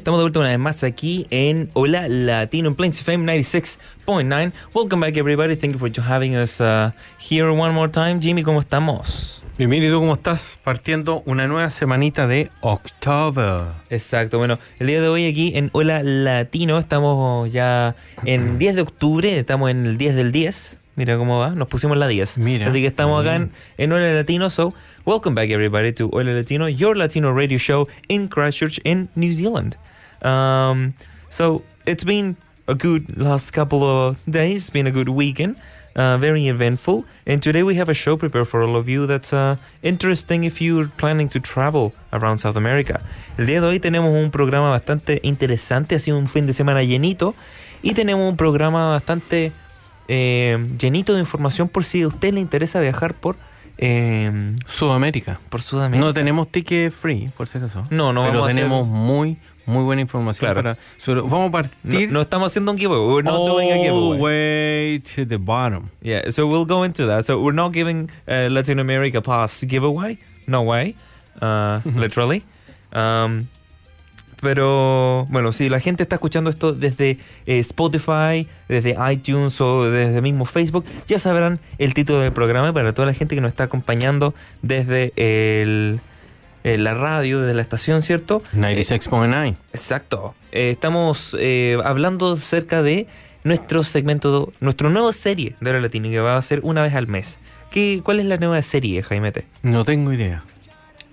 Estamos de vuelta una vez más aquí en Hola Latino en Plains FM 96.9. Welcome back everybody. Thank you for having us uh, here one more time. Jimmy, ¿cómo estamos? Bienvenido, ¿cómo estás? Partiendo una nueva semanita de October. Exacto, bueno, el día de hoy aquí en Hola Latino estamos ya en 10 de octubre, estamos en el 10 del 10. Mira cómo va, nos pusimos la 10. Mira. Así que estamos acá en, en Hola Latino, so welcome back everybody to Hola Latino, your Latino radio show in Christchurch in New Zealand. Um, so it's been a good last couple of days, been a good weekend. Uh, very eventful. And today we have a show prepared for all of you that's uh, interesting if you're planning to travel around South America. El día de hoy tenemos un programa bastante interesante, ha sido un fin de semana llenito. Y tenemos un programa bastante eh, llenito de información por si a usted le interesa viajar por, eh, Sudamérica. por Sudamérica. No tenemos ticket free, por si acaso. No, no Pero vamos a hacer- tenemos muy, muy buena información Claro. para. sobre- vamos a partir. no estamos haciendo un giveaway. We're not doing a all giveaway. the way to the bottom. Yeah, so we'll go into that. So we're not giving uh, Latin America Pass giveaway. No way. Uh, literally. Um, pero bueno, si la gente está escuchando esto desde eh, Spotify, desde iTunes o desde mismo Facebook, ya sabrán el título del programa. Para toda la gente que nos está acompañando desde el, eh, la radio, desde la estación, ¿cierto? 96.9. Exacto. Eh, estamos eh, hablando acerca de nuestro segmento, nuestra nueva serie de la Latino que va a ser una vez al mes. ¿Qué, ¿Cuál es la nueva serie, Jaimete? No tengo idea.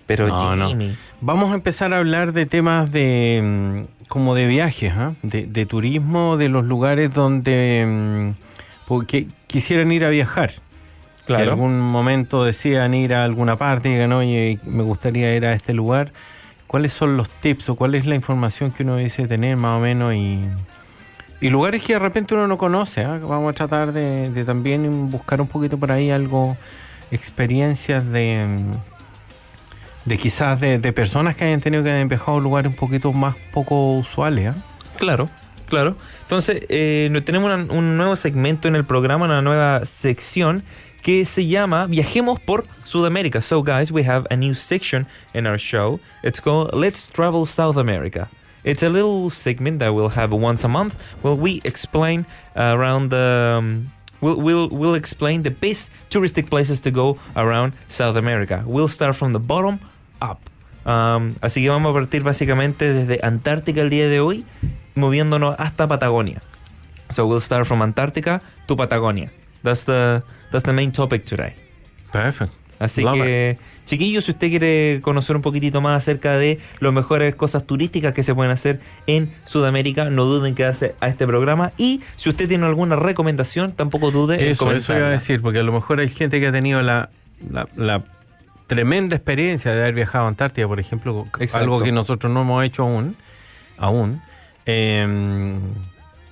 Pero No, no. Jimmy. Vamos a empezar a hablar de temas de mm, como de viajes, ¿ah? de, de turismo, de los lugares donde mm, porque quisieran ir a viajar. Que en algún momento decían ir a alguna parte y digan, oye, me gustaría ir a este lugar. ¿Cuáles son los tips o cuál es la información que uno dice tener más o menos? Y, y lugares que de repente uno no conoce. ¿ah? Vamos a tratar de, de también buscar un poquito por ahí algo, experiencias de, de quizás de, de personas que hayan tenido que hayan viajado a lugares un poquito más poco usuales. ¿ah? Claro, claro. Entonces, eh, tenemos un nuevo segmento en el programa, una nueva sección que se llama Viajemos por Sudamérica. So, guys, we have a new section in our show. It's called Let's Travel South America. It's a little segment that we'll have once a month where we explain around the. um, We'll, we'll, we'll explain the best touristic places to go around South America. We'll start from the bottom up. Um, así que vamos a partir básicamente desde Antártica el día de hoy, moviéndonos hasta Patagonia. So we'll start from Antártica to Patagonia. That's the, that's the main topic today. Perfecto. Así Love que, chiquillos, si usted quiere conocer un poquitito más acerca de las mejores cosas turísticas que se pueden hacer en Sudamérica, no duden en quedarse a este programa. Y si usted tiene alguna recomendación, tampoco dude en Eso, eso iba a decir, porque a lo mejor hay gente que ha tenido la, la, la tremenda experiencia de haber viajado a Antártida, por ejemplo, Exacto. algo que nosotros no hemos hecho aún. aún eh,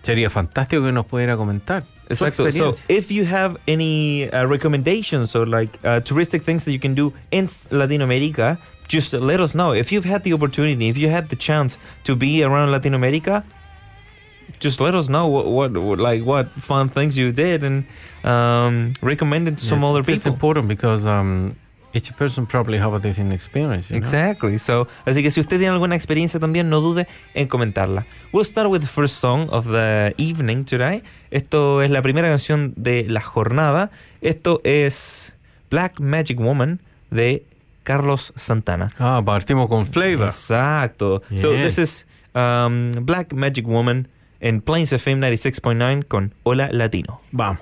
sería fantástico que nos pudiera comentar. Su Exacto. So, experiencia. if you have any uh, recommendations or like uh, touristic things that you can do in Latin America, just let us know. If you've had the opportunity, if you had the chance to be around Latin America, just let us know what, what, what like what fun things you did and um, recommend it to some Yeah, other It's people. important because um, each person probably have a different experience. you know? Exactly. So, así que si usted tiene alguna experiencia también, no dude en comentarla. We'll start with the first song of the evening today. Esto es la primera canción de la jornada. Esto es Black Magic Woman de Carlos Santana. Ah, partimos con flavor. Exacto. So, this is um, Black Magic Woman en Plains FM 96.9 con Hola Latino. Vamos.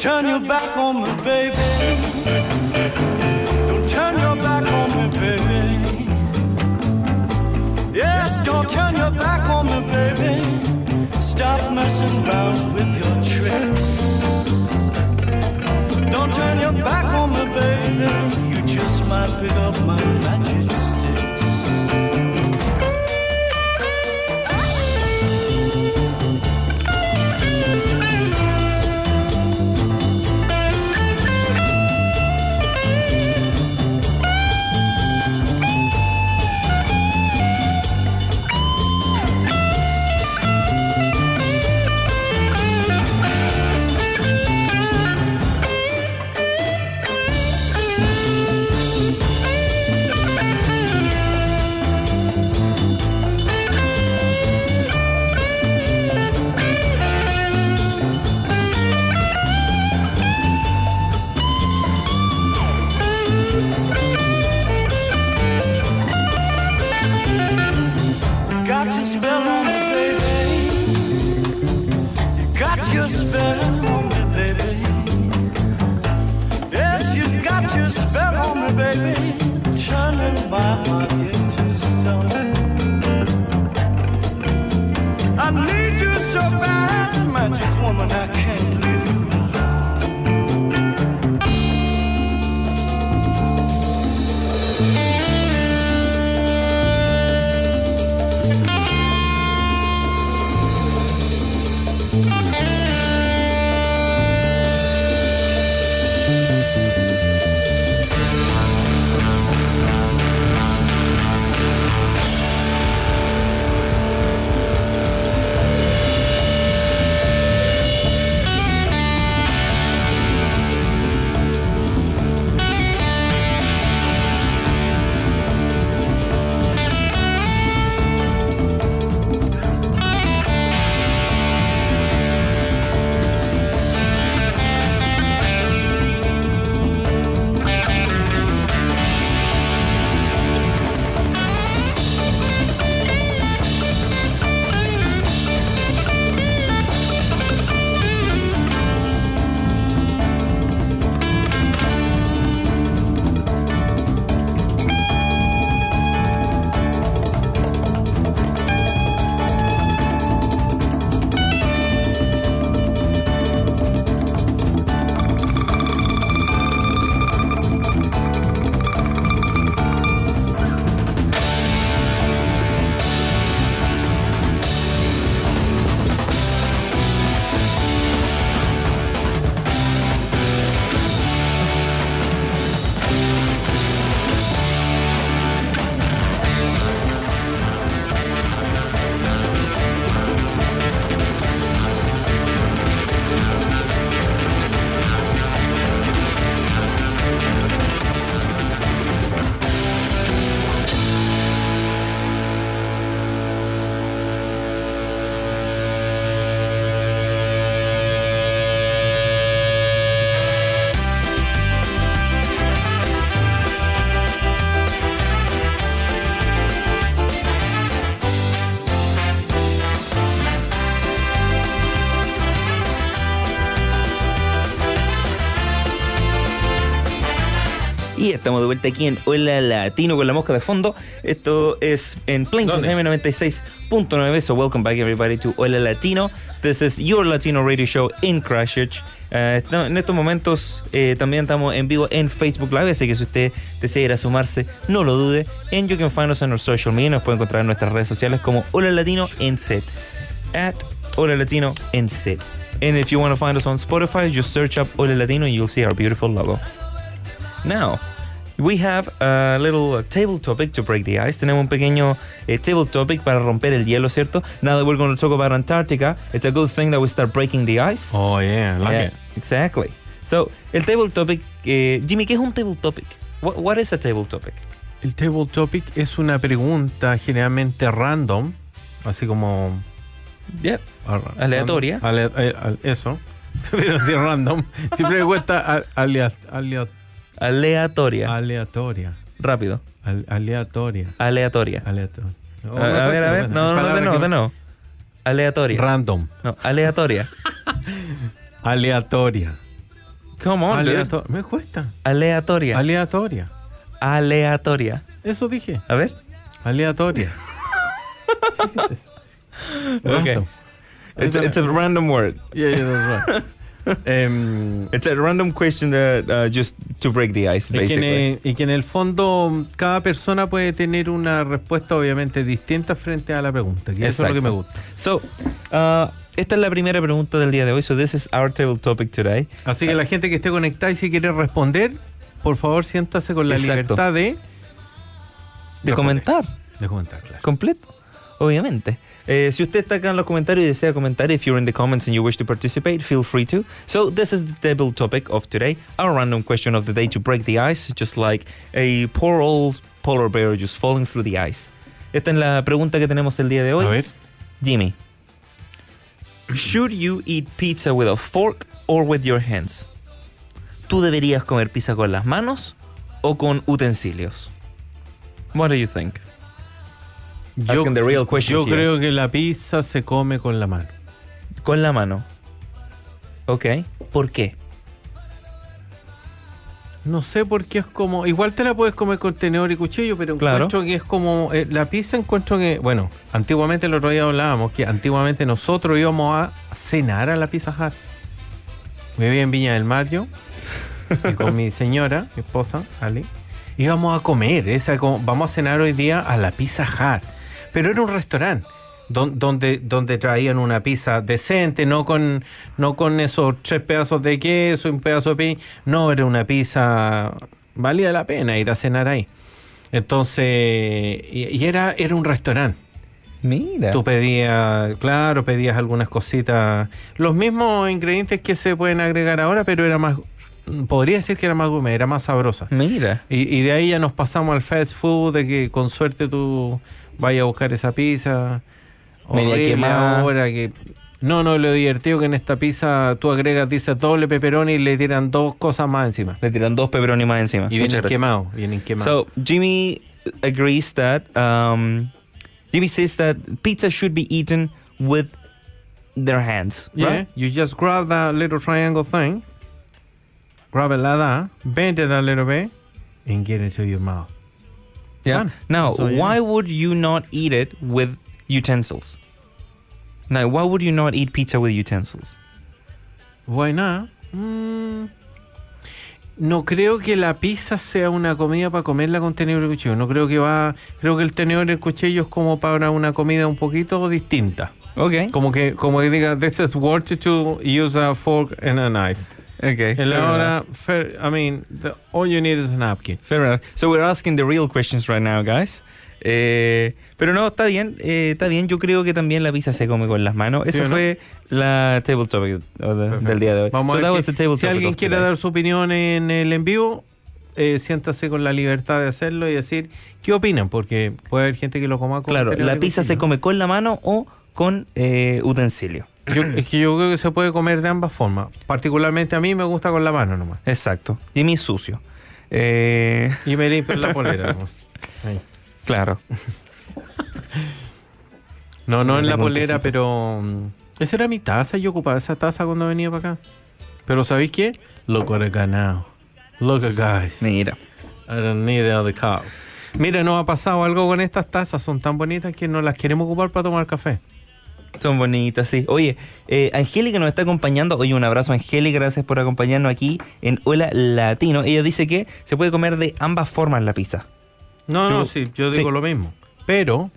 Turn your back on me, baby. Don't turn your back on me, baby. Yes, don't turn your back on me, baby. Stop messing around with your tricks. Don't turn your back on me, baby. You just might pick up my magic I can't vuelta aquí en Hola Latino con la mosca de fondo. Esto es en Plains. FM 96.9. So welcome back everybody to Hola Latino. This is your Latino radio show in Christchurch. No- en estos momentos eh, también estamos en vivo en Facebook Live, así que si usted desea ir a sumarse, no lo dude. And you can find us on our social media. Nos puede encontrar en nuestras redes sociales como Hola Latino en set. At Hola Latino en set. And if you want to find us on Spotify, just search up Hola Latino and you'll see our beautiful logo. Now, we have a little uh, table topic to break the ice. Tenemos un pequeño eh, table topic para romper el hielo, ¿cierto? Now that we're going to talk about Antarctica, it's a good thing that we start breaking the ice. Oh, yeah, like Yeah, it. exactly. So, el table topic, eh, Jimmy, ¿qué es un table topic? What, what is a table topic? El table topic es una pregunta generalmente random, así como Aleatoria. ale- eh, eso. Pero si random. Siempre me cuesta a- alea- alea- Aleatoria. aleatoria. Rápido. Al- aleatoria. Aleatoria. Aleatoria. No, A, ver, a ver. cuesta. No, no, de nuevo, de nuevo. Aleatoria. Random. No, aleatoria. Aleatoria. Come on, dude. Me cuesta. Aleatoria. Aleatoria. Aleatoria. Eso dije. A ver. Aleatoria. Okay. It's, it's a random word. Yeah, yeah, that's right. Em, It's a random question that, uh, just to break the ice, y, que en basically. el- y que en el fondo cada persona puede tener una respuesta obviamente distinta frente a la pregunta. Que eso es lo que me gusta. So, uh, esta es la primera pregunta del día de hoy. So, this is our table topic today. Así que la gente que esté conectada y si quiere responder, por favor siéntase con la Exacto. libertad de, De Responder. comentar, de comentar. Claro. completo, obviamente. Eh, si usted está acá en los comentarios y desea comentar, if you're in the comments and you wish to participate, feel free to. So, this is the table topic of today, our random question of the day to break the ice, just like a poor old polar bear just falling through the ice. Esta es la pregunta que tenemos el día de hoy. A ver. Jimmy, should you eat pizza with a fork or with your hands? ¿Tú deberías comer pizza con las manos o con utensilios? What do you think? The real yo creo que la pizza se come con la mano. Con la mano. Ok. ¿Por qué? No sé por qué es como. Igual te la puedes comer con tenedor y cuchillo, pero Claro. encuentro que es como. eh, la pizza encuentro que. Bueno, antiguamente el otro día hablábamos que antiguamente nosotros íbamos a cenar a la Pizza Hut. Vivía en Viña del Mar yo, y con mi señora, mi esposa, Ali. Íbamos a comer. Esa, como, vamos a cenar hoy día a la Pizza Hut. Pero era un restaurante. don- Donde, donde traían una pizza decente, no con, no con esos tres pedazos de queso y un pedazo de pin. No, era una pizza. Valía la pena ir a cenar ahí. Entonces, y, y era, era un restaurante. Mira. Tú pedías, claro, pedías algunas cositas, los mismos ingredientes que se pueden agregar ahora, pero era más, podría decir que era más gourmet, era más sabrosa. Mira. Y, y de ahí ya nos pasamos al fast food, de que con suerte tú vayas a buscar esa pizza. Media quemada. ahora que... No, no, lo divertido que en esta pizza tú agregas, dice doble pepperoni y le tiran dos cosas más encima. Le tiran dos pepperoni más encima. Y vienen quemados, vienen quemados. So Jimmy agrees that um, Jimmy says that pizza should be eaten with their hands, Yeah, right? you just grab that little triangle thing, grab it like that, bend it a little bit, and get it to your mouth. Yeah. Done. Now, So, yeah. why would you not eat it with utensils? Now, why would you not eat pizza with utensils? Why not? Mm, no creo que la pizza sea una comida para comerla con tenedor y cuchillo. No creo que va. Creo que el tenedor y el cuchillo es como para una comida un poquito distinta. Okay. Como que, como que diga, this is worth to use a fork and a knife. Okay. En fair I mean, the- all you need is a napkin. Fair enough. So we're asking the real questions right now, guys. Eh, pero no, está bien, eh, está bien. Yo creo que también la pizza se come con las manos. ¿Sí Eso o no? fue la table topic del día de hoy. Vamos so a ver que- si alguien quiere today. dar su opinión en el en vivo, eh, siéntase con la libertad de hacerlo y decir qué opinan, porque puede haber gente que lo coma con Claro, la pizza se cuchillo. come con la mano o con eh, utensilio. Yo- es que yo creo que se puede comer de ambas formas. Particularmente a mí me gusta con la mano nomás. Exacto. Jimmy es sucio. Eh, Y me limpio la polera. Ahí. claro. No, no en la polera, tecito. pero... mm, Esa era mi taza, yo ocupaba esa taza cuando venía para acá. Pero ¿sabéis qué? Look what I got now. Look at guys. Mira. I don't need the other cup. Mira, nos ha pasado algo con estas tazas, son tan bonitas que no las queremos ocupar para tomar café. Son bonitas, sí. Oye, eh, Angélica nos está acompañando. Oye, un abrazo, Angélica. Gracias por acompañarnos aquí en Hola Latino. Ella dice que se puede comer de ambas formas la pizza. No, no, sí, yo digo sí. lo mismo. Pero,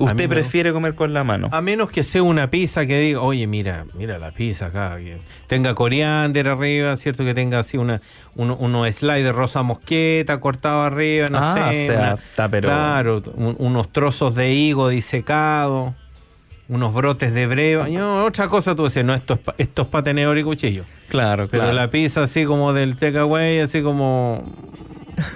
Usted prefiere comer con la mano. a menos que sea una pizza que diga, oye, mira, mira la pizza acá, que tenga coriander arriba, ¿cierto? Que tenga así una, uno- unos slides de rosa mosqueta cortado arriba, no Ah, sé. o sea, una- está pero- Claro, un- unos trozos de higo disecado, unos brotes de breva. No, otra cosa tú decías, no, esto es, esto es para tenedor y cuchillo. Claro, Pero claro. la pizza así como del takeaway, así como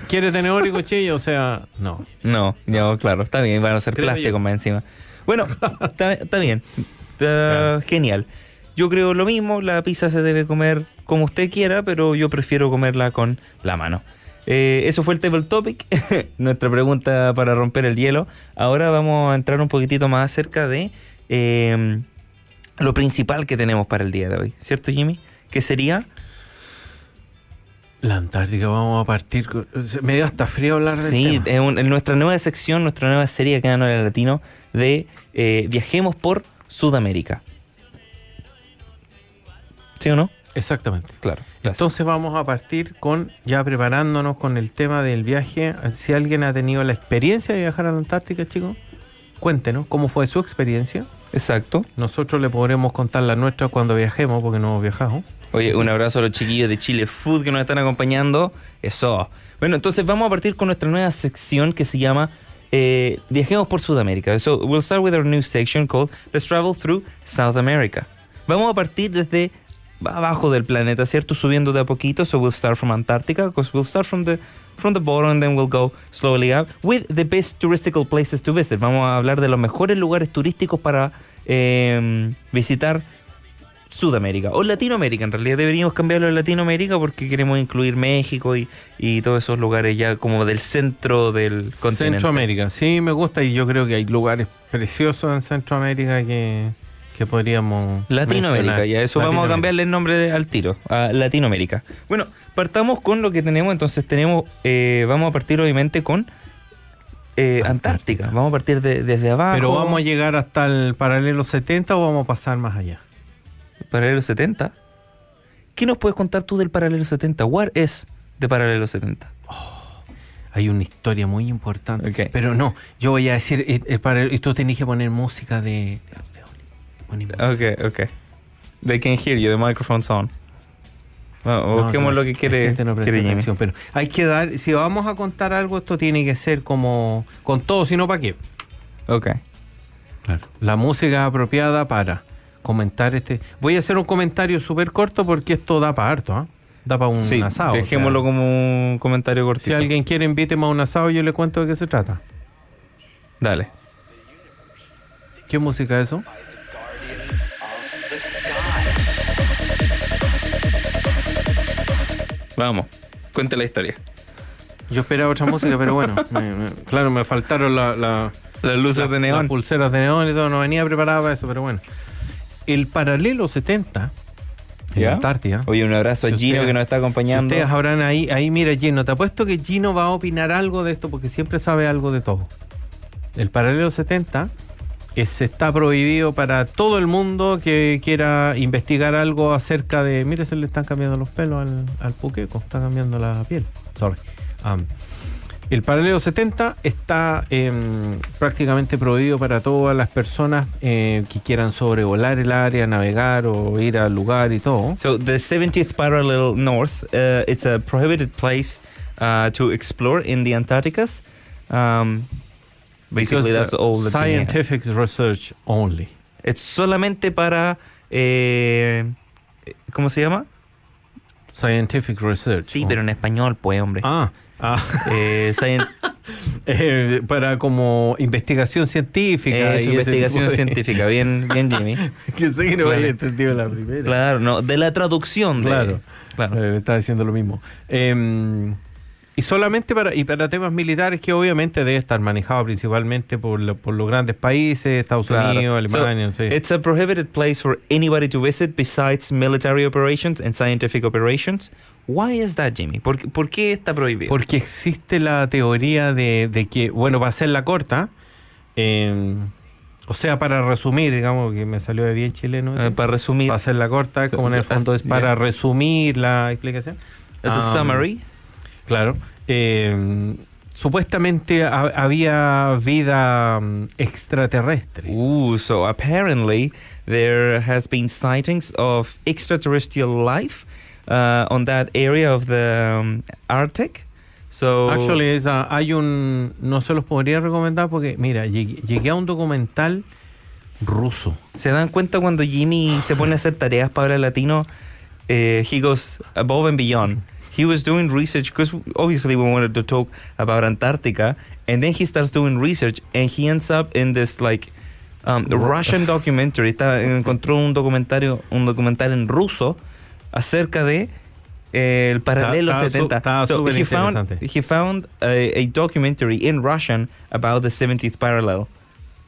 ¿Quiere tenedor y cuchillo? O sea, no. No, no, claro, está bien, van a ser plástico más encima. Bueno, está, está bien, Está genial. Yo creo lo mismo, la pizza se debe comer como usted quiera, pero yo prefiero comerla con la mano. Eh, eso fue el Table Topic, nuestra pregunta para romper el hielo. Ahora vamos a entrar un poquitito más acerca de eh, lo principal que tenemos para el día de hoy, ¿cierto Jimmy? Que sería... La Antártica, vamos a partir. con- Me dio hasta frío hablar del Sí, tema. es un- en nuestra nueva sección, nuestra nueva serie acá en Hora Latino de eh, Viajemos por Sudamérica. ¿Sí o no? Exactamente. Claro. Entonces vamos a partir con ya preparándonos con el tema del viaje. Si alguien ha tenido la experiencia de viajar a la Antártica, chicos, cuéntenos cómo fue su experiencia. Exacto. Nosotros le podremos contar la nuestra cuando viajemos, porque no hemos viajado. Oye, un abrazo a los chiquillos de Chile Food que nos están acompañando. Eso. Bueno, entonces vamos a partir con nuestra nueva sección que se llama eh, Viajemos por Sudamérica. So, we'll start with our new section called Let's Travel Through South America. Vamos a partir desde abajo del planeta, ¿cierto? Subiendo de a poquito. So, we'll start from Antarctica because we'll start from the from the bottom and then we'll go slowly up with the best touristical places to visit. Vamos a hablar de los mejores lugares turísticos para eh, visitar Sudamérica o Latinoamérica. En realidad deberíamos cambiarlo a Latinoamérica porque queremos incluir México y, y todos esos lugares ya como del centro del continente. Centroamérica, sí, me gusta y yo creo que hay lugares preciosos en Centroamérica que, que podríamos. Latinoamérica, mencionar. ya eso vamos a cambiarle el nombre de- al tiro, a Latinoamérica. Bueno, partamos con lo que tenemos, entonces tenemos, eh, vamos a partir obviamente con eh, Antártica. Vamos a partir de- desde abajo. Pero vamos a llegar hasta el paralelo 70 o vamos a pasar más allá. Paralelo 70. ¿Qué nos puedes contar tú del paralelo 70? What es de paralelo 70? Hay una historia muy importante. Pero no, yo voy a decir, eh, eh, para, y tú tenés que poner música de... poner música. Ok, ok. They can hear you, the microphone's on. Bueno, No, busquemos lo que quiere, no quiere atención, pero hay que dar, si vamos a contar algo, esto tiene que ser como con todo, si no, ¿para qué? Ok. La música apropiada para comentar este. Voy a hacer un comentario súper corto porque esto da para harto, ¿ah? Da para un Sí, asado. o dejémoslo sea, como un comentario cortito. Si alguien quiere, invíteme a un asado y yo le cuento de qué se trata. Dale. ¿Qué música es eso? Vamos, cuente la historia. Yo esperaba otra música, pero bueno, me- me- claro, me faltaron la, la- Las luces de las neón. pulseras de neón y todo, no venía preparado para eso, pero bueno. El paralelo 70 en ¿Ya? Antártida. Oye, un abrazo Si a Gino que nos está acompañando. Si ustedes habrán ahí, ahí mira Gino, te apuesto que Gino va a opinar algo de esto porque siempre sabe algo de todo. El paralelo 70 es, está prohibido para todo el mundo que quiera investigar algo acerca de. Mire, se le están cambiando los pelos al, al puqueco, está cambiando la piel. Sorry. El paralelo 70 está em, prácticamente prohibido para todas las personas eh, que quieran sobrevolar el área, navegar o ir al lugar y todo. So the 70th parallel north, uh, it's a prohibited place uh, to explore in the Antarcticas. Um, basically, Because, that's all that. Scientific research only. Es solamente para, eh, ¿cómo se llama? Scientific research. Sí, Oh. pero en español, pues, hombre. Ah, ah. Eh, Eh, para como investigación científica. es y ese investigación de- científica, bien, bien, Jimmy. que sé que no Claro. había entendido la primera. Claro, no, de la traducción. De, Claro. claro. Eh, estaba diciendo lo mismo. Em, y solamente para, y para temas militares que obviamente debe estar manejado principalmente por, lo- por los grandes países, Estados Claro. Unidos, So, Alemania, no sé. It's a prohibited place for anybody to visit besides military operations and scientific operations. Why is that, Jimmy? ¿Por, por qué está prohibido? Porque existe la teoría de, de que, bueno, para hacerla corta, em, o sea, para resumir, digamos que me salió de bien chileno. Eh, para resumir, para hacerla corta, como en el fondo es para Ya. resumir la explicación. a Um, summary, Claro. Eh, supuestamente ha- había vida mm, extraterrestre. Ooh, so apparently there has been sightings of extraterrestrial life uh, on that area of the um, Arctic. So Actually, esa- hay un. No se los podría recomendar porque, mira, llegué, llegué a un documental ruso. se dan cuenta cuando Jimmy se pone a hacer tareas para hablar latino, eh, he goes above and beyond. He was doing research because obviously we wanted to talk about Antarctica, and then he starts doing research, and he ends up in this like um, Russian documentary. Está, encontró un documentario, un documental en ruso acerca de eh, el paralelo Estaba- 70. estaba so he found he found a, a documentary in Russian about the 70th parallel.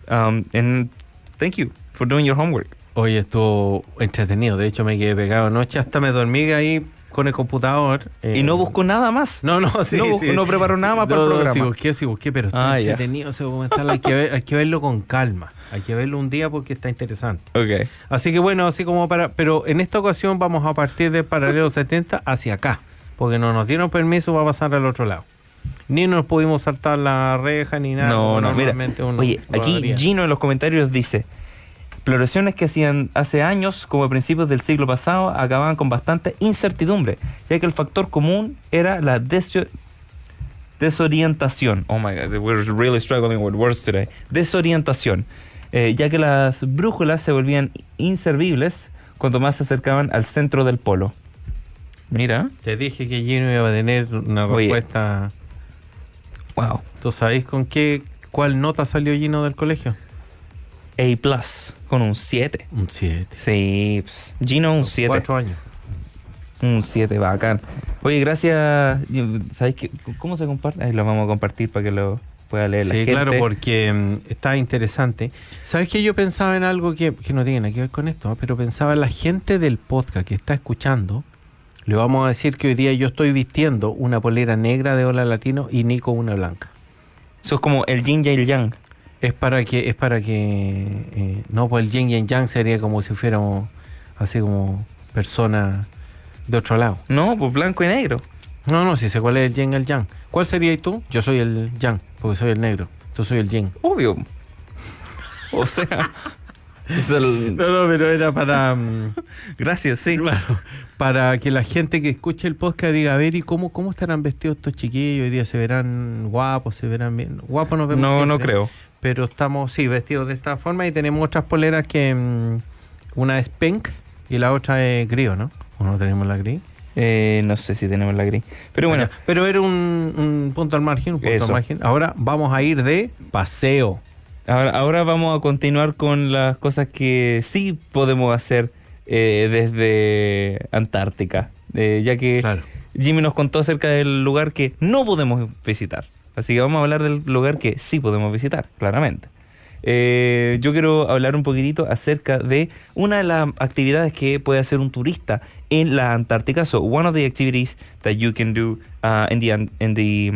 Um, and thank you for doing your homework. Hoy estuvo entretenido. De hecho, me quedé pegado anoche. Hasta me dormí ahí con el computador. eh, y no buscó nada más. No, no, sí, No, sí. no preparó nada más para el No, no, programa. Sí busqué, sí busqué, pero está Ah, entretenido ese documental. Hay que, ver- hay que verlo con calma. Hay que verlo un día porque está interesante. Okay. Así que bueno, así como para... Pero en esta ocasión vamos a partir del paralelo 70 hacia acá. Porque no nos dieron permiso para pasar al otro lado. Ni nos pudimos saltar la reja ni nada. No, no, mira. uno Oye, aquí. Gino en los comentarios dice: Exploraciones que hacían hace años, como a principios del siglo pasado, acababan con bastante incertidumbre, ya que el factor común era la desorientación. Oh my god, we're really struggling with words today. Desorientación, eh, ya que las brújulas se volvían inservibles cuanto más se acercaban al centro del polo. Mira, Te dije que Gino iba a tener una Oye. respuesta... wow. ¿Tú sabéis con qué, cuál nota salió Gino del colegio? A plus, con un 7. Un 7. Sí, ps, Gino un 7. Cuatro años. Un 7, bacán. Oye, gracias. ¿Sabéis qué? cómo se comparte? Ahí lo vamos a compartir para que lo pueda leer la Sí, gente. claro, porque mm, está interesante. ¿Sabes que Yo pensaba en algo que, que no tiene nada que ver con esto, ¿no? pero pensaba en la gente del podcast que está escuchando. Le vamos a decir que hoy día yo estoy vistiendo una polera negra de Hola Latino y Nico una blanca. Eso es como el yin y el yang. Es para que, es para que, eh, no, pues el yin y el yang sería como si fuéramos así como personas de otro lado. No, pues blanco y negro. No, no, si sé cuál es el yin y el yang. ¿Cuál serías tú? Yo soy el yang, porque soy el negro. Tú soy el yin. Obvio. O sea, es el- No, no, pero era para... mm, gracias, sí. Claro, para que la gente que escuche el podcast diga, a ver, ¿y cómo, cómo estarán vestidos estos chiquillos? Hoy día se verán guapos, se verán bien. Guapos nos vemos No, no creo. Pero estamos, sí, vestidos de esta forma y tenemos otras poleras que... mm, una es pink y la otra es gris, ¿no? ¿O no tenemos la gris? Eh, no sé si tenemos la gris. Pero bueno, Pero era un, un punto al margen, un punto Eso. al margen. Ahora vamos a ir de paseo. ahora, ahora vamos a continuar con las cosas que sí podemos hacer eh, desde Antártica. Eh, ya que Claro. Jimmy nos contó acerca del lugar que no podemos visitar. Así que vamos a hablar del lugar que sí podemos visitar, claramente. Eh, yo quiero hablar un poquitito acerca de una de las actividades que puede hacer un turista en la Antártica. So, one of the activities that you can do uh, in the in the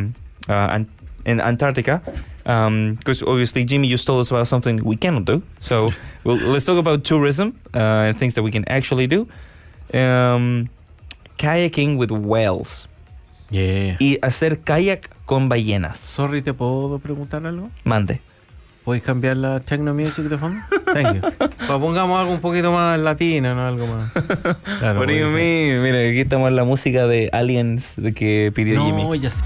uh, in Antarctica, because obviously Jimmy just told us about something we cannot do. So, well, let's talk about tourism uh, and things that we can actually do. Um, kayaking with whales Yeah. y hacer kayak con ballenas. Sorry, ¿te puedo preguntar algo? Mande. ¿Puedes cambiar la techno music de fondo? Thank you. Pues pongamos algo un poquito más latino, ¿no? Algo más. Claro, What do you porque mean? Mira, aquí estamos en la música de Aliens de que pidió No, Jimmy. ya sé.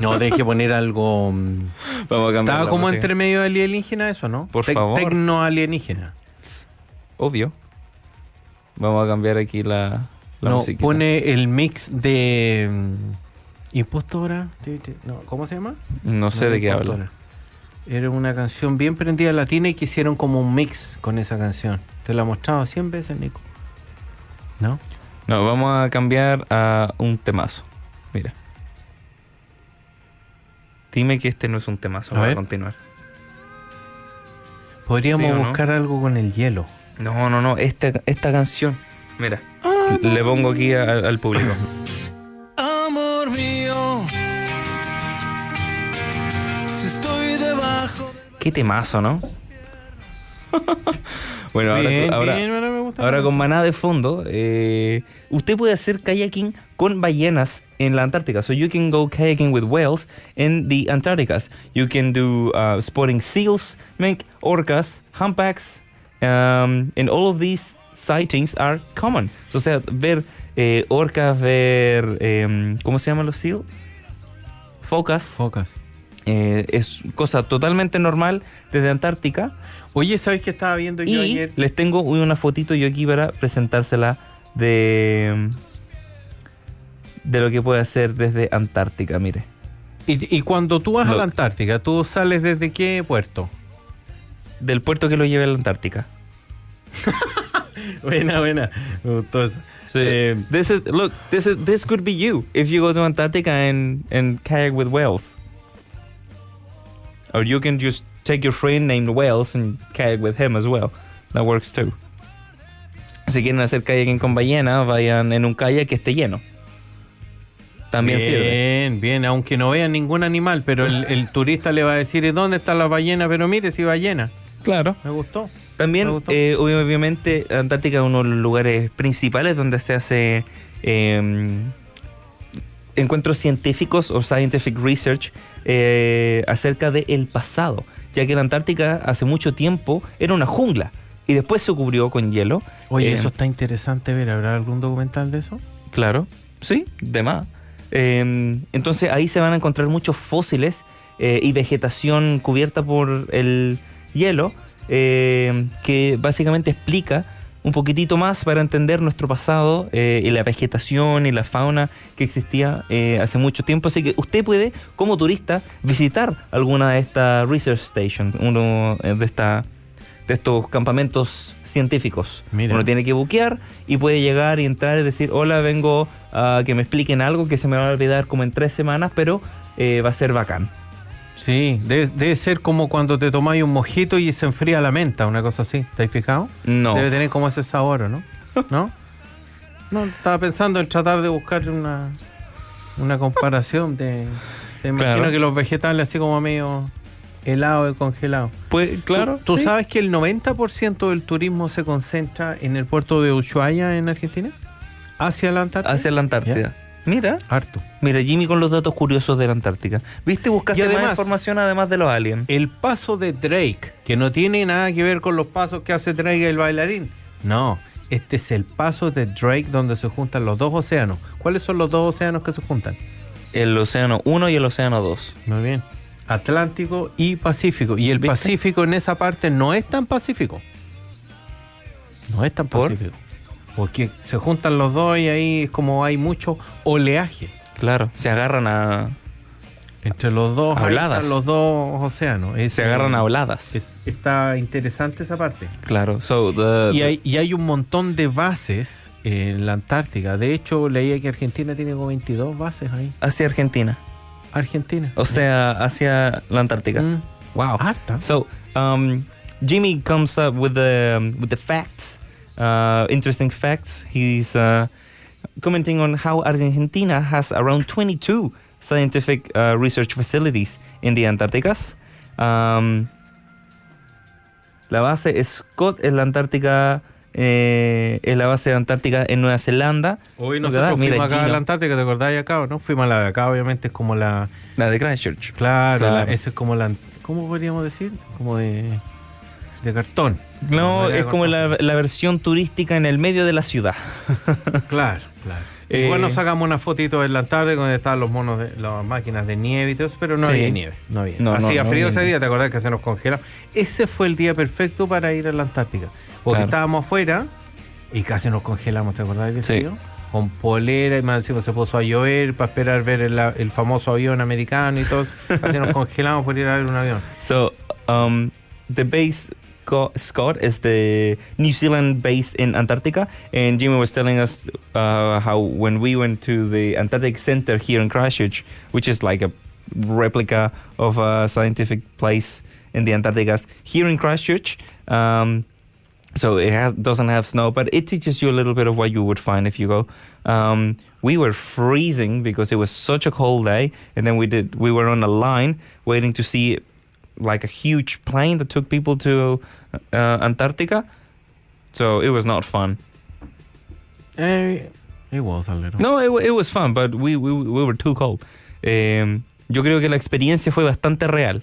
No, deje poner algo. mm, Vamos a cambiar Estaba la como música. entre medio alienígena eso, ¿no? Por favor. Tecno alienígena. Obvio. Vamos a cambiar aquí la, la no, musiquita. pone el mix de. mm, impostora. No, ¿Cómo se llama? No sé de qué habla. Era una canción bien prendida latina y que hicieron como un mix con esa canción. Te la he mostrado 100 veces, Nico. ¿No? No, vamos a cambiar a un temazo. Mira. Dime que este no es un temazo A ver. continuar. Podríamos ¿Sí o no? buscar algo con el hielo. No, no, no. Esta, esta canción. Mira. Le pongo aquí al público. Amor mío, si estoy debajo. Qué temazo, ¿no? bueno, ahora, Bien, ahora, bien, ahora me gusta. ahora con maná de fondo, eh, usted puede hacer kayaking con ballenas en la Antártica. So you can go kayaking with whales in the Antarcticas. You can do uh, spotting seals, mink, orcas, humpbacks, um, and all of these sightings are common. So, o sea, ver eh, orcas, ver, em, ¿cómo se llaman los seals? Focas. Focas. Eh, es cosa totalmente normal desde Antártica. Oye, ¿sabes qué estaba viendo yo Y ayer? les tengo una fotito yo aquí para presentársela de, de lo que puede hacer desde Antártica, mire. Y, y cuando tú vas a la Antártica, ¿tú sales desde qué puerto? Del puerto que lo lleve a la Antártica. Buena, buena. Me gustó eso. So, Eh, this is look. This is this could be you if you go to Antarctica and and kayak with whales. Or you can just take your friend named Whales and kayak with him as well. That works too. Si quieren hacer kayaking con ballena, vayan en un kayak que esté lleno. También bien, sirve. bien, aunque no vean ningún animal, pero el, el turista le va a decir, ¿y dónde está la ballena? Pero mire, si ballena. Claro. Me gustó. Me También, gustó. eh, obviamente, Antártica es uno de los lugares principales donde se hace eh, encuentros científicos o scientific research eh, acerca del pasado, ya que la Antártica hace mucho tiempo era una jungla y después se cubrió con hielo. Oye, Eh, eso está interesante ver. ¿Habrá algún documental de eso? Claro, sí, de más. Eh, entonces ahí se van a encontrar muchos fósiles eh, y vegetación cubierta por el hielo eh, que básicamente explica un poquitito más para entender nuestro pasado eh, y la vegetación y la fauna que existía eh, hace mucho tiempo. Así que usted puede, como turista, visitar alguna de estas research stations, uno eh, de esta de estos campamentos científicos. Mira. Uno tiene que buquear y puede llegar y entrar y decir, hola, vengo a que me expliquen algo que se me va a olvidar como en tres semanas, pero eh, va a ser bacán. Sí, debe, debe ser como cuando te tomáis un mojito y se enfría la menta, una cosa así. ¿Estáis fijado? No. Debe tener como ese sabor, ¿o ¿no? ¿No? No, estaba pensando en tratar de buscar una, una comparación de... Te imagino Claro. que los vegetales así como medio helado y congelado. Pues claro. ¿Tú, tú sí. sabes que el 90% del turismo se concentra en el puerto de Ushuaia, en Argentina? ¿Hacia la Antártida? Hacia la Antártida. Mira, Harto. mira, Jimmy con los datos curiosos de la Antártica. ¿Viste? Buscaste además- más información además de los aliens. El paso de Drake, que no tiene nada que ver con los pasos que hace Drake el bailarín. No, este es el paso de Drake donde se juntan los dos océanos. ¿Cuáles son los dos océanos que se juntan? El Océano 1 y el Océano 2. Muy bien. Atlántico y Pacífico. Y el ¿Viste? Pacífico en esa parte no es tan pacífico. No es tan ¿Por? Porque se juntan los dos y ahí es como hay mucho oleaje. Claro, se agarran a. Entre los dos, están los dos océanos. Es, Se agarran a oladas. es- está interesante esa parte. Claro, so the, Y hay, y hay un montón de bases en la Antártica. De hecho, leía que Argentina tiene como 22 bases ahí. hacia Argentina. Argentina. O sea, hacia la Antártica. Mm. Wow. Harta. So, um, Jimmy comes up with the um, with the facts, uh, interesting facts. He's uh, commenting on how Argentina has around 22 scientific uh, research facilities in the Antarcticas. Um, la base Scott en la Antártica, eh, en la base de Antártica en Nueva Zelanda. Hoy nosotros Mira, fuimos acá a la Antártica, ¿te acordáis acá o no? Fuimos a la de acá, obviamente es como la... La de Christchurch. Claro, Claro. la- esa es como la... ¿Cómo podríamos decir? Como de... De cartón. No, es como la, la versión turística en el medio de la ciudad. Claro, claro. Eh, Igual nos sacamos una fotito en la Antártica donde estaban los monos, de, las máquinas de nieve y todo eso, pero no Sí. había nieve. No había. No, Hacía no frío ese día, ¿te acordás que se nos congelaba? Ese fue el día perfecto para ir a la Antártica. Porque Claro. estábamos afuera y casi nos congelamos, ¿te acordás de ese Sí. Con polera y más encima se puso a llover para esperar ver el, el famoso avión americano y todo. Casi nos congelamos por ir a ver un avión. So, um, the base Co- Scott is the New Zealand base in Antarctica, and Jimmy was telling us uh, how when we went to the Antarctic Center here in Christchurch, which is like a replica of a scientific place in the Antarcticas, here in Christchurch. Um, so it has, doesn't have snow, but it teaches you a little bit of what you would find if you go. Um, we were freezing because it was such a cold day, and then we did. We were on a line waiting to see like a huge plane that took people to uh, Antarctica. So it was not fun. Eh, it was a little. No, it, it was fun, but we, we, we were too cold. Eh, yo creo que la experiencia fue bastante real.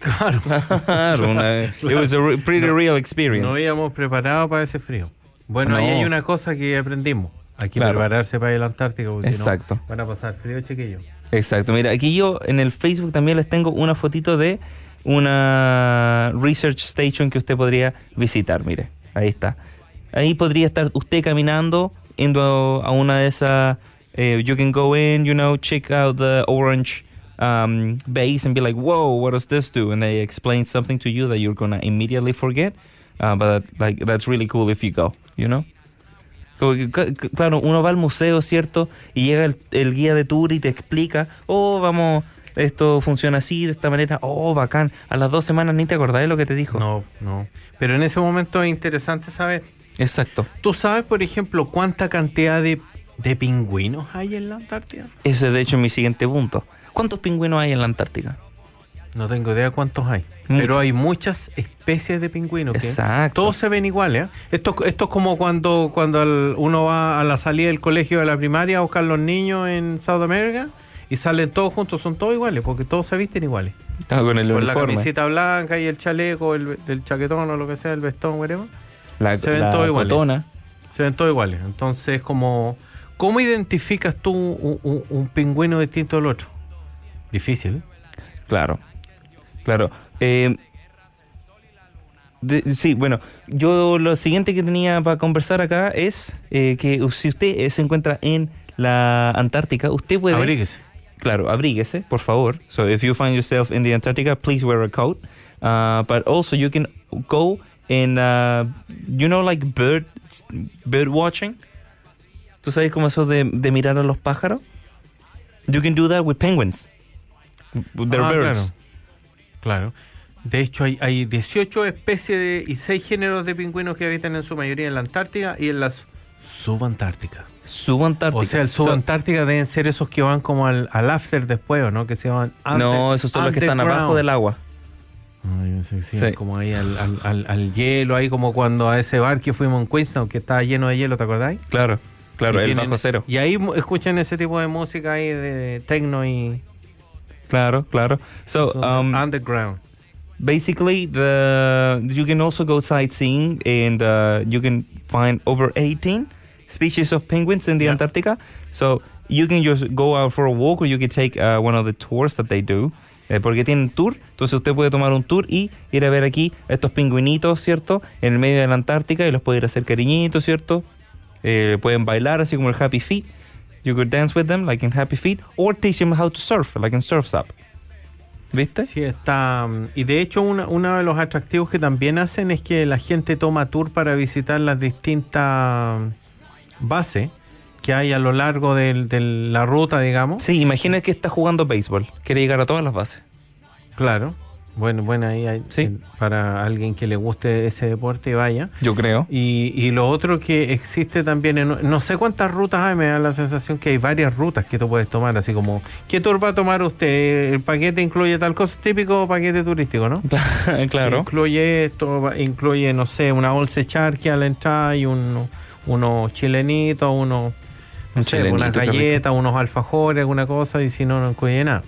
Claro. Claro, una- it was a re- pretty No- real experience. No habíamos preparado para ese frío. Bueno, ahí No. hay una cosa que aprendimos. Hay que Claro. prepararse para ir a la Antártica, porque Exacto. si no van a pasar frío, chiquillos. Exacto, mira, aquí yo en el Facebook también les tengo una fotito de una research station que usted podría visitar. Mire, ahí está. Ahí podría estar usted caminando, yendo a una de esas. eh, you can go in, you know, check out the orange um, base and be like, whoa, what does this do? And they explain something to you that you're gonna immediately forget. Uh, but like that's really cool if you go, you know. Claro, uno va al museo, ¿cierto? Y llega el guía de tour y te explica, oh, vamos, esto funciona así, de esta manera, oh, bacán. A las dos semanas ni te acordás de lo que te dijo. No, no. Pero en ese momento es interesante saber. Exacto. ¿Tú sabes, por ejemplo, cuánta cantidad de, de pingüinos hay en la Antártida? Ese de hecho es mi siguiente punto. ¿Cuántos pingüinos hay en la Antártica? No tengo idea cuántos hay. Mucho. Pero hay muchas especies de pingüinos. que Exacto. Todos se ven iguales. ¿eh? Esto, esto es como cuando, cuando al- uno va a la salida del colegio de la primaria a buscar los niños en South America y salen todos juntos, son todos iguales, porque todos se visten iguales. Estaba con el Con la camiseta blanca y el chaleco, el, el chaquetón o lo que sea, el vestón, whatever. La, se ven la todos iguales. cotona. Se ven todos iguales. Entonces, como, ¿cómo identificas tú un, un- un pingüino distinto al otro? Difícil. Claro, claro. Eh, de- sí, bueno, yo lo siguiente que tenía para conversar acá es eh, que si usted eh, se encuentra en la Antártica, usted puede... Abríguese. Claro, abríguese, por favor. So if you find yourself in the Antarctica, please wear a coat. Uh, but also you can go and, uh, you know, like bird, bird watching. ¿Tú sabes cómo eso de, de mirar a los pájaros? You can do that with penguins. They're Ah, birds. Claro. claro. De hecho, hay, hay 18 especies de- y 6 géneros de pingüinos que habitan en su mayoría en la Antártida y en la su- subantártica. Subantártica. O sea, el subantártica deben ser esos que van como al, al after después, ¿o no? Que se llaman no, esos son los que están abajo del agua. Ay, no sé, sí, Sí. como ahí al, al- al- al hielo, ahí como cuando a ese bar que fuimos en Queenstown, que estaba lleno de hielo, ¿te acordáis? Claro, claro, Y el tienen- bajo cero. Y ahí escuchan ese tipo de música ahí de techno y Claro, claro. So, um, underground. basically the you can also go sightseeing and uh, you can find over 18 species of penguins in the Yeah. Antarctica so you can just go out for a walk or you can take uh, one of the tours that they do eh, porque tienen tour entonces usted puede tomar un tour y ir a ver aquí a estos pingüinitos cierto en el medio de la Antártica y los puede ir a hacer cariñitos cierto Eh, pueden bailar así como el Happy Feet you could dance with them like in Happy Feet or teach them how to surf like in Surf's Up ¿viste? Sí, está. mm, Y de hecho, una- uno de los atractivos que también hacen es que la gente toma tour para visitar las distintas bases que hay a lo largo del- de la ruta, digamos. Sí, imagina que está jugando béisbol. Quiere llegar a todas las bases. Claro. Bueno, bueno, ahí hay, Sí. eh, para alguien que le guste ese deporte, vaya. Yo creo. Y, y lo otro que existe también, en, no sé cuántas rutas hay, me da la sensación que hay varias rutas que tú puedes tomar, así como, ¿qué tour va a tomar usted? El paquete incluye tal cosa, típico paquete turístico, ¿no? claro. Incluye esto, incluye, no sé, una bolsa charqui a la entrada y un, unos chilenitos, unos, no Un sé, chilenito, unas galletas, unos alfajores, alguna cosa, y si no, no incluye nada.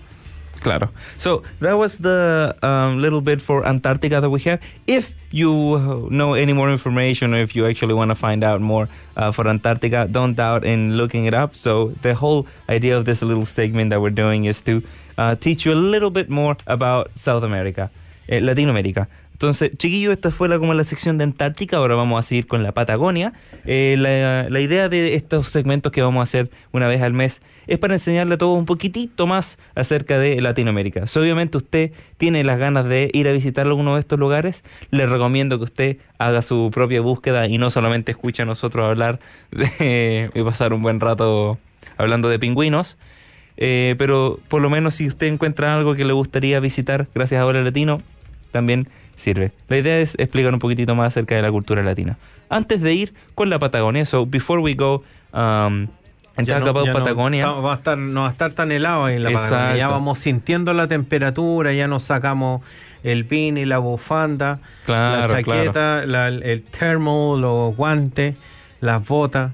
Claro. So that was the um, little bit for Antarctica that we have. If you know any more information, or if you actually want to find out more uh, for Antarctica, don't doubt in looking it up. So the whole idea of this little segment that we're doing is to uh, teach you a little bit more about South America, eh, Latinoamérica. Entonces, chiquillos, esta fue la, como la sección de Antártica. Ahora vamos a seguir con la Patagonia. Eh, la, idea de estos segmentos que vamos a hacer una vez al mes es para enseñarle a todos un poquitito más acerca de Latinoamérica. Si obviamente usted tiene las ganas de ir a visitar alguno de estos lugares, le recomiendo que usted haga su propia búsqueda y no solamente escuche a nosotros hablar de, y pasar un buen rato hablando de pingüinos. Eh, pero por lo menos si usted encuentra algo que le gustaría visitar gracias a Ahora Latino, también sirve. La idea es explicar un poquitito más acerca de la cultura latina. Antes de ir con la Patagonia, so before we go um, and talk no- about no Patagonia, está- va a estar, no va a estar tan helado ahí en la Patagonia. Ya vamos sintiendo la temperatura, ya nos sacamos el pin y la bufanda, Claro, la chaqueta, la- el termo, los guantes, las botas,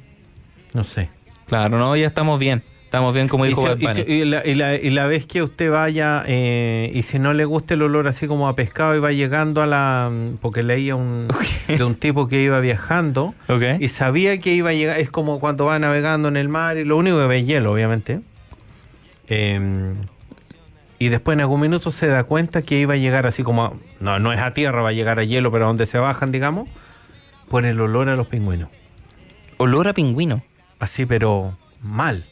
no sé. claro, no, ya estamos bien. Estamos bien como Y, dijo y si- y la, y la- y la vez que usted vaya eh, y si no le gusta el olor así como a pescado y va llegando a la... porque leía un, de un tipo que iba viajando Ok. y sabía que iba a llegar, es como cuando va navegando en el mar y lo único que ve es hielo, obviamente. Eh, y después en algún minuto se da cuenta que iba a llegar así como, a- no, no es a tierra, va a llegar a hielo, pero a donde se bajan, digamos, por el olor a los pingüinos. Olor a pingüino. Así, pero mal.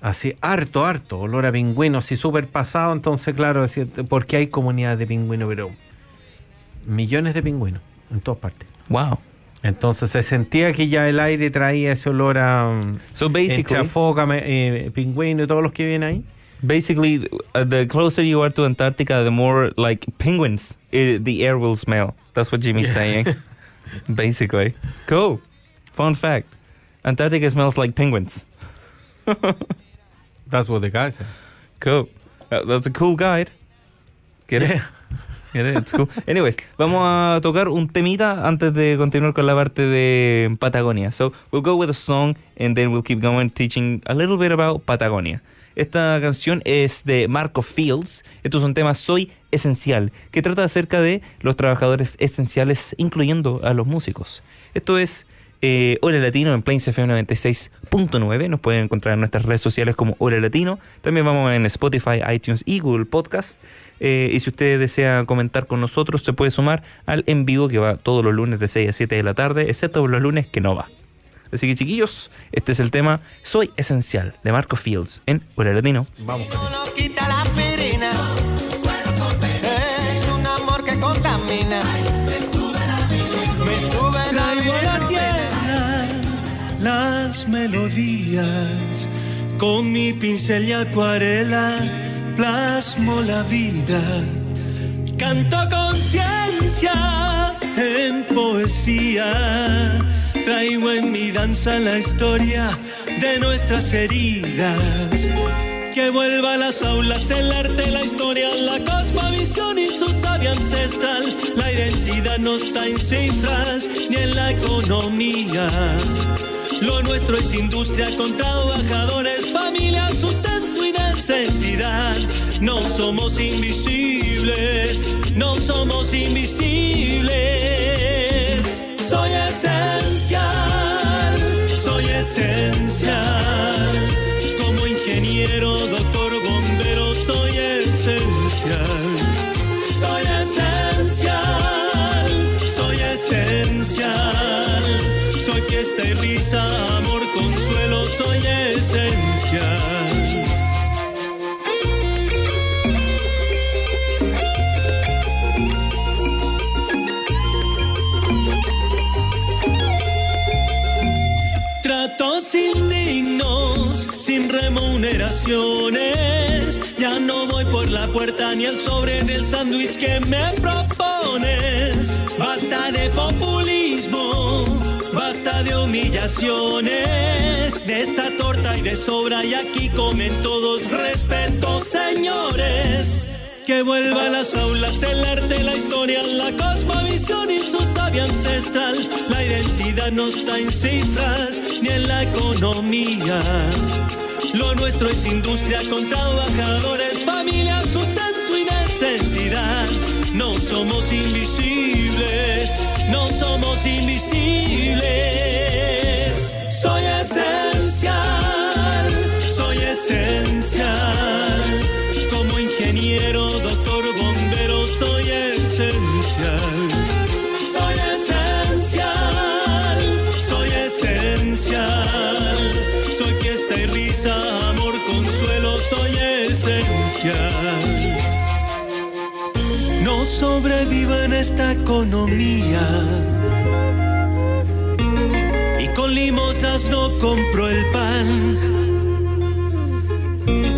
Así, harto, harto, olor a pingüino, así súper pasado. Entonces, claro, decir, porque hay comunidades de pingüinos, pero millones de pingüinos en todas partes. Wow. Entonces se sentía que ya el aire traía ese olor a So entre basically, foca, me- eh, pingüino y todos los que vienen ahí. basically, uh, the closer you are to Antarctica, the more like penguins uh, the air will smell. That's what Jimmy's saying. basically, cool. Fun fact: Antarctica smells like penguins. That's what the guy said. Cool. Uh, that's a cool guide. Get it? Get it? It's cool. Anyways, vamos a tocar un temita antes de continuar con la parte de Patagonia. So, we'll go with a song and then we'll keep going teaching a little bit about Patagonia. Esta canción es de Marco Fields. Esto es un tema Soy Esencial, que trata acerca de los trabajadores esenciales, incluyendo a los músicos. Esto es eh, Hora Latino en Plains FM 96.9. Nos pueden encontrar en nuestras redes sociales como Hora Latino. También vamos en Spotify, iTunes y Google Podcast. Eh, y si usted desea comentar con nosotros, se puede sumar al en vivo que va todos los lunes de 6 a 7 de la tarde, excepto los lunes que no va. Así que chiquillos, este es el tema Soy Esencial de Marco Fields en Hora Latino. Vamos melodías con mi pincel y acuarela plasmo la vida canto conciencia en poesía traigo en mi danza la historia de nuestras heridas que vuelva a las aulas el arte, la historia, la cosmovisión y su sabia ancestral. La identidad no está en cifras ni en la economía. Lo nuestro es industria con trabajadores, familia, sustento y necesidad. No somos invisibles, no somos invisibles. Soy esencial, soy esencial. Como ingeniero, doctor, remuneraciones. Ya no voy por la puerta ni el sobre del sándwich que me propones. Basta de populismo, basta de humillaciones. De esta torta y de sobra y aquí comen todos respeto, señores. Que vuelva a las aulas el arte, la historia, la cosmovisión y su sabia ancestral. La identidad no está en cifras ni en la economía. Lo nuestro es industria con trabajadores, familia, sustento y necesidad. No somos invisibles, no somos invisibles. Esta economía. Y con limosnas no compro el pan.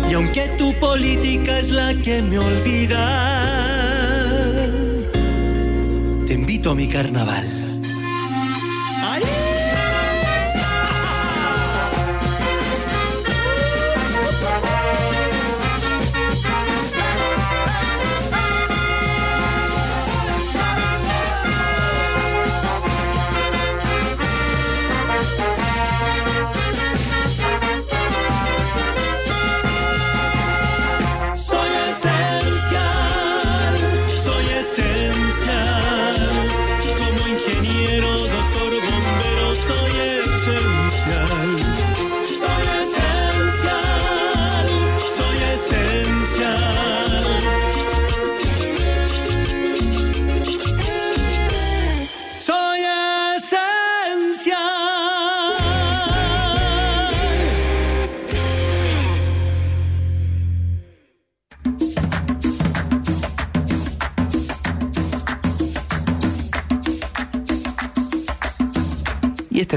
Y aunque tu política es la que me olvida, te invito a mi carnaval.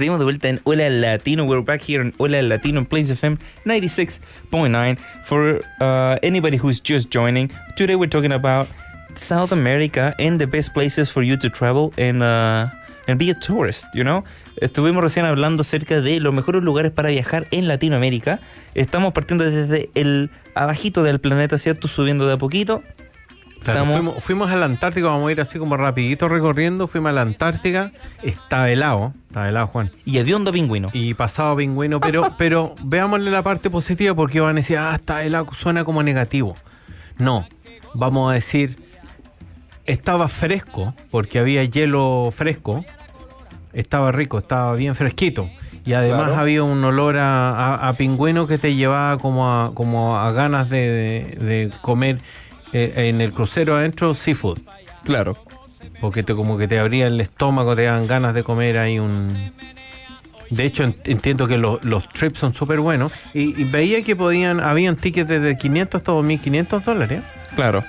De vuelta en Hola Latino. We're back here in Hola Latino in Plains FM 96.9. For uh, anybody who's just joining, today we're talking about South America and the best places for you to travel and, uh, and be a tourist, you know? Estuvimos recién hablando acerca de los mejores lugares para viajar en Latinoamérica. Estamos partiendo desde el abajito del planeta, ¿cierto? Subiendo de a poquito. Claro, Estamos- fuimos, fuimos a la Antártica, vamos a ir así como rapidito recorriendo, fuimos a la Antártica, está helado, está helado Juan, Y hediondo pingüino. y pasado pingüino, pero, pero veámosle la parte positiva porque van a decir, ah, está helado, suena como negativo. No, vamos a decir, estaba fresco, porque había hielo fresco, estaba rico, estaba bien fresquito. Y además Claro. había un olor a, a- a pingüino que te llevaba como a, como a ganas de, de- de comer en el crucero adentro seafood. Claro. Porque te, como que te abría el estómago, te dan ganas de comer ahí un... De hecho, en- entiendo que los- los trips son súper buenos. Y, y veía que podían, habían tickets desde 500 hasta 2.500 dólares. Claro.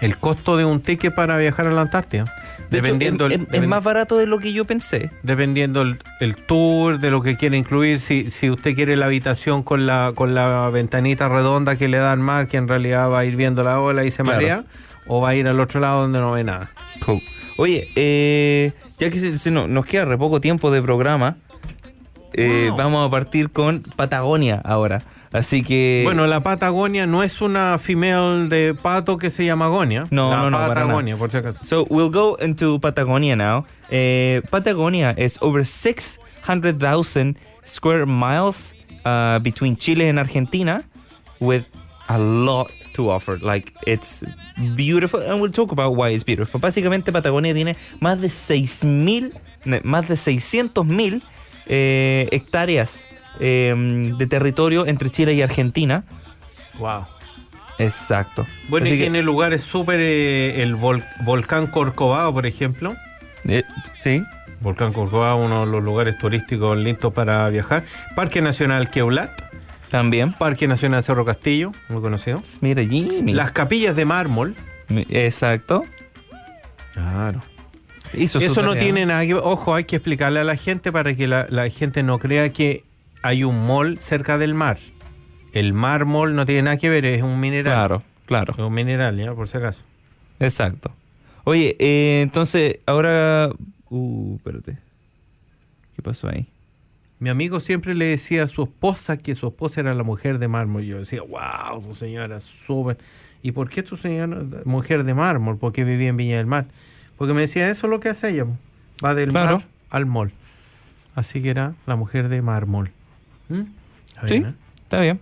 El costo de un ticket para viajar a la Antártida. De hecho, dependiendo es, el, es- es más barato de lo que yo pensé. dependiendo el, el tour, de lo que quiere incluir. Si, si usted quiere la habitación con la, con la ventanita redonda que le da al mar, que en realidad va a ir viendo la ola y se Claro. marea, o va a ir al otro lado donde no ve nada. Cool. Oye, eh, ya que se- se no- nos queda re poco tiempo de programa, eh, Wow. vamos a partir con Patagonia ahora. Así que. Bueno, la Patagonia no es una female de pato que se llama Gonia. No, la no, no, Patagonia, por si acaso. So we'll go into Patagonia now. Eh, Patagonia is over 600,000 square miles uh, between Chile and Argentina, with a lot to offer. Like it's beautiful, and we'll talk about why it's beautiful. Básicamente Patagonia tiene más de 6.000, ne- más de 600.000 eh, hectáreas eh, de territorio entre Chile y Argentina. Wow. Exacto. Bueno, Así y que- tiene lugares súper. eh, el vol- volcán Corcovado, por ejemplo. eh, sí. Volcán Corcovado, uno de los lugares turísticos listos para viajar. Parque Nacional Queulat. También. Parque Nacional Cerro Castillo, muy conocido. Mira, Jimmy. Las capillas de mármol. Exacto. Claro. Hizo Eso no tarea. tiene nada que Ojo, hay que explicarle a la gente para que la, la gente no crea que hay un mall cerca del mar. El mármol no tiene nada que ver, es un mineral. Claro, claro. Es un mineral, ya, por si acaso. Exacto. Oye, eh, entonces, ahora... Uh, espérate. ¿Qué pasó ahí? Mi amigo siempre le decía a su esposa que su esposa era la mujer de mármol. Yo decía, wow, tu señora súper. ¿Y por qué tu señora mujer de mármol? ¿Por qué vivía en Viña del Mar? Porque me decía, eso es lo que hace ella. Va del Claro. mar al mall. Así que era la mujer de mármol. ¿Mm? Está Sí, ¿eh? está bien.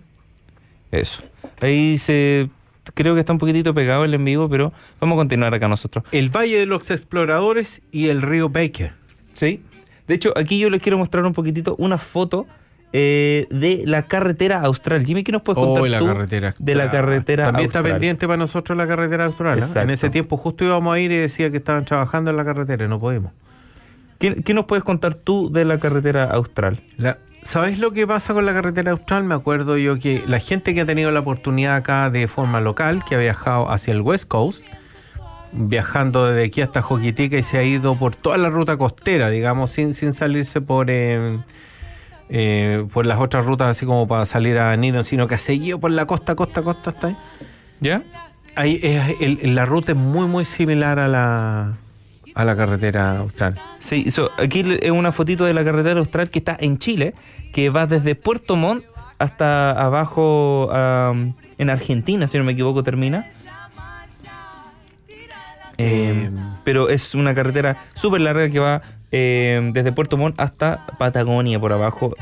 Eso. Ahí se... Creo que está un poquitito pegado el en vivo, pero vamos a continuar acá nosotros. El Valle de los Exploradores y el río Baker. Sí. De hecho, aquí yo les quiero mostrar un poquitito una foto eh, de la carretera austral. Jimmy, ¿qué nos puedes contar Oh, la tú carretera de la austral. carretera También está pendiente para nosotros la carretera austral. ¿eh? En ese tiempo justo íbamos a ir y decía que estaban trabajando en la carretera y no pudimos. ¿Qué, qué nos puedes contar tú de la carretera austral? La- ¿Sabes lo que pasa con la carretera austral? Me acuerdo yo que la gente que ha tenido la oportunidad acá de forma local, que ha viajado hacia el West Coast, viajando desde aquí hasta Joquitica y se ha ido por toda la ruta costera, digamos, sin, sin salirse por, eh, eh, por las otras rutas, así como para salir a Nido, sino que ha seguido por la costa, costa, costa hasta ahí. ¿Ya? Ahí es- el- la ruta es muy, muy similar a la, a la carretera austral. Sí, so, aquí es una fotito de la carretera austral que está en Chile, que va desde Puerto Montt hasta abajo am, en Argentina, si no me equivoco, termina. Eh, Eh, pero es una carretera súper larga que va eh, desde Puerto Montt hasta Patagonia por abajo.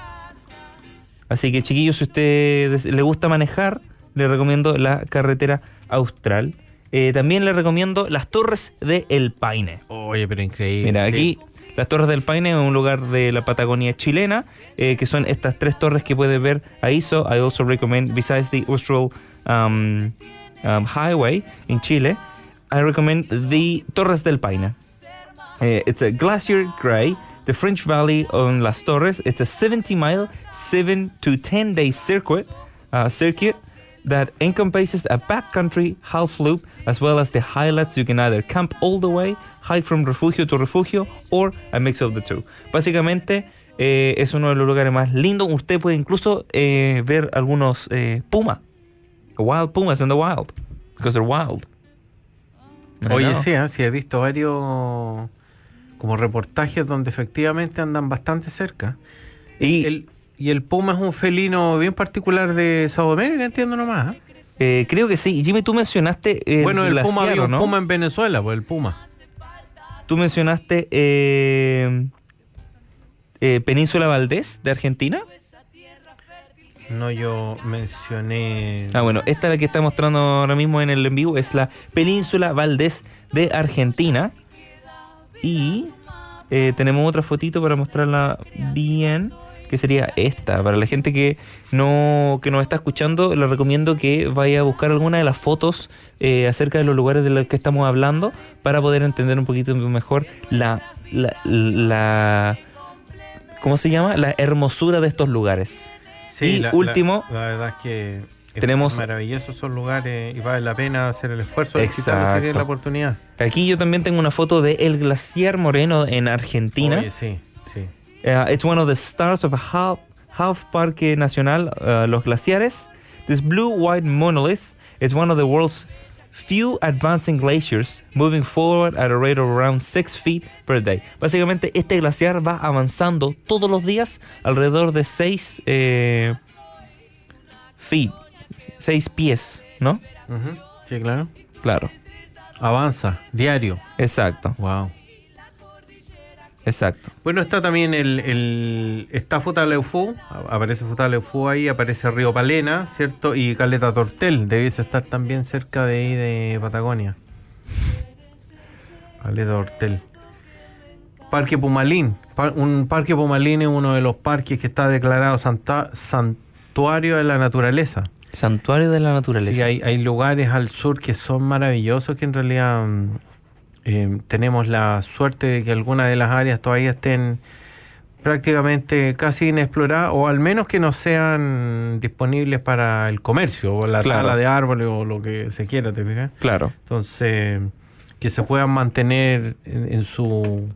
Así que chiquillos, si usted le gusta manejar, le recomiendo la carretera austral. Eh, también le recomiendo las Torres de El Paine. Oye, pero increíble. Mira, sí. aquí las Torres del Paine es un lugar de la Patagonia chilena, eh, que son estas tres torres que puedes ver ahí. So I also recommend, besides the Austral um, um, Highway in Chile, I recommend the Torres del Paine. Eh, it's a glacier gray, the French Valley on Las Torres. It's a 70 mile, 7 to 10 day circuit, uh, circuit that encompasses a backcountry half loop as well as the highlights. You can either camp all the way, hike from refugio to refugio, or a mix of the two. Básicamente eh, es uno de los lugares más lindos. Usted puede incluso eh, ver algunos eh, pumas, wild pumas in the wild, because they're wild. I Oye, know. sí, ¿eh? sí, he visto varios como reportajes donde efectivamente andan bastante cerca. Y El, y el puma es un felino bien particular de Sudamérica, entiendo nomás. ¿eh? Eh, creo que sí. Jimmy, tú mencionaste el bueno, el puma glaciar, había ¿o un ¿no? puma en Venezuela, pues el puma. Tú mencionaste eh, eh, Península Valdés de Argentina. No, yo mencioné. Ah, bueno, esta la que está mostrando ahora mismo en el en vivo es la Península Valdés de Argentina. Y eh, tenemos otra fotito para mostrarla bien, que sería esta. Para la gente que no que nos está escuchando, les recomiendo que vaya a buscar alguna de las fotos eh, acerca de los lugares de los que estamos hablando para poder entender un poquito mejor la, la, la ¿cómo se llama? La hermosura de estos lugares. y la- último, La, la verdad es que tenemos- maravillosos esos lugares y vale la pena hacer el esfuerzo de visitarlos si Exacto. tienen la oportunidad. Aquí yo también tengo una foto de el glaciar moreno en Argentina. Oye, sí, sí. Uh, it's one of the stars of a half, half Parque Nacional, uh, Los Glaciares. This blue-white monolith is one of the world's few advancing glaciers, moving forward at a rate of around 6 feet per day. Básicamente, este glaciar va avanzando todos los días alrededor de 6 eh, feet, 6 pies, ¿no? Sí, claro. Claro, Avanza, diario. exacto, Wow. Exacto. Bueno, está también el, el está Futaleufú, aparece Futaleufú ahí, aparece Río Palena, ¿cierto? Y Caleta Tortel, debiese estar también cerca de ahí de Patagonia. Caleta Tortel. Parque Pumalín. Un parque Pumalín es uno de los parques que está declarado santa- santuario de la naturaleza. Santuario de la naturaleza. Sí, hay, hay lugares al sur que son maravillosos que en realidad mm, eh, tenemos la suerte de que algunas de las áreas todavía estén prácticamente casi inexploradas o al menos que no sean disponibles para el comercio o la Claro. tala de árboles o lo que se quiera, ¿te fijas? Claro. Entonces, que se puedan mantener en, en su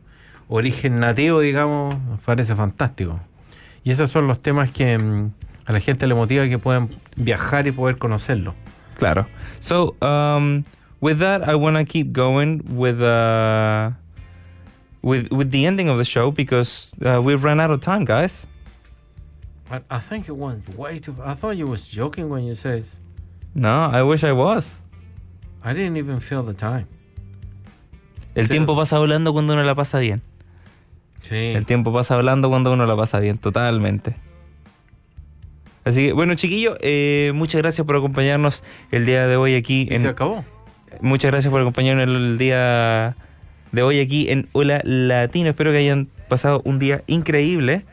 origen nativo, digamos, nos parece fantástico. Y esos son los temas que mm, a la gente le motiva que puedan viajar y poder conocerlo. Claro. So, um, with that, I want to keep going with uh, with with the ending of the show because uh, we've run out of time, guys. But I think it went way too. I thought you was joking when you said. No, I wish I was. I didn't even feel the time. El tiempo pasa volando cuando uno la pasa bien. Sí. El tiempo pasa volando cuando uno la pasa bien, totalmente. Así que, bueno, chiquillos, eh, muchas gracias por acompañarnos el día de hoy aquí Y en se acabó. Muchas gracias por acompañarnos el día de hoy aquí en Hola Latino. Espero que hayan pasado un día increíble.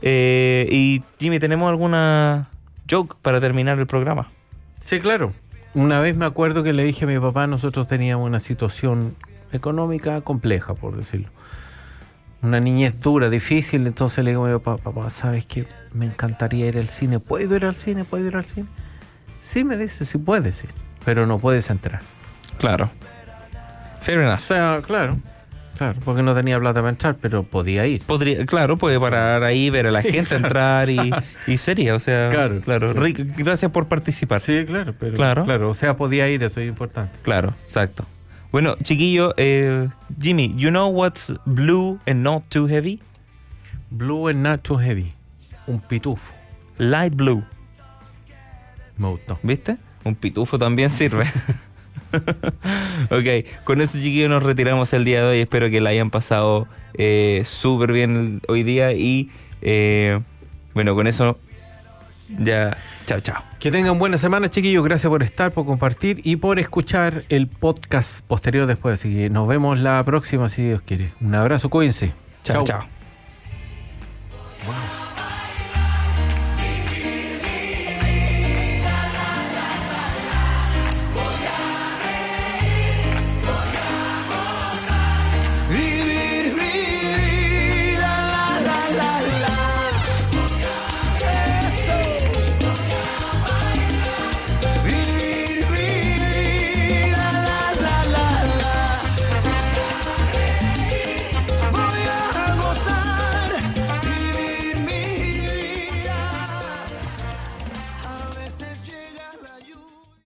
Eh, y Jimmy, ¿tenemos alguna joke para terminar el programa? Sí, claro. Una vez me acuerdo que le dije a mi papá, nosotros teníamos una situación económica compleja, por decirlo. Una niñez dura, difícil, entonces le digo a mi papá, papá, ¿sabes qué? Me encantaría ir al cine. ¿Puedo ir al cine? ¿Puedo ir al cine? Sí, me dice, sí puedes ir, pero no puedes entrar. Claro. Fair O enough. sea, claro, claro, porque no tenía plata para entrar, pero podía ir. Podría, claro, puede parar ahí, ver a la gente entrar y, y sería, o sea, Claro. claro. Rick, gracias por participar. Sí, claro, pero Claro. claro, o sea, podía ir, eso es importante. Claro, exacto. Bueno, chiquillo, eh, Jimmy, you know what's blue and not too heavy? Blue and not too heavy. Un pitufo. Light blue. Me gustó. ¿Viste? Un pitufo también sirve. ok, con eso chiquillos nos retiramos el día de hoy. Espero que la hayan pasado eh, súper bien hoy día y eh, bueno, con eso ya, chao, chao. Que tengan buena semana, chiquillos. Gracias por estar, por compartir y por escuchar el podcast posterior después. Así que nos vemos la próxima, si Dios quiere. Un abrazo, cuídense. Chao, chao. Wow.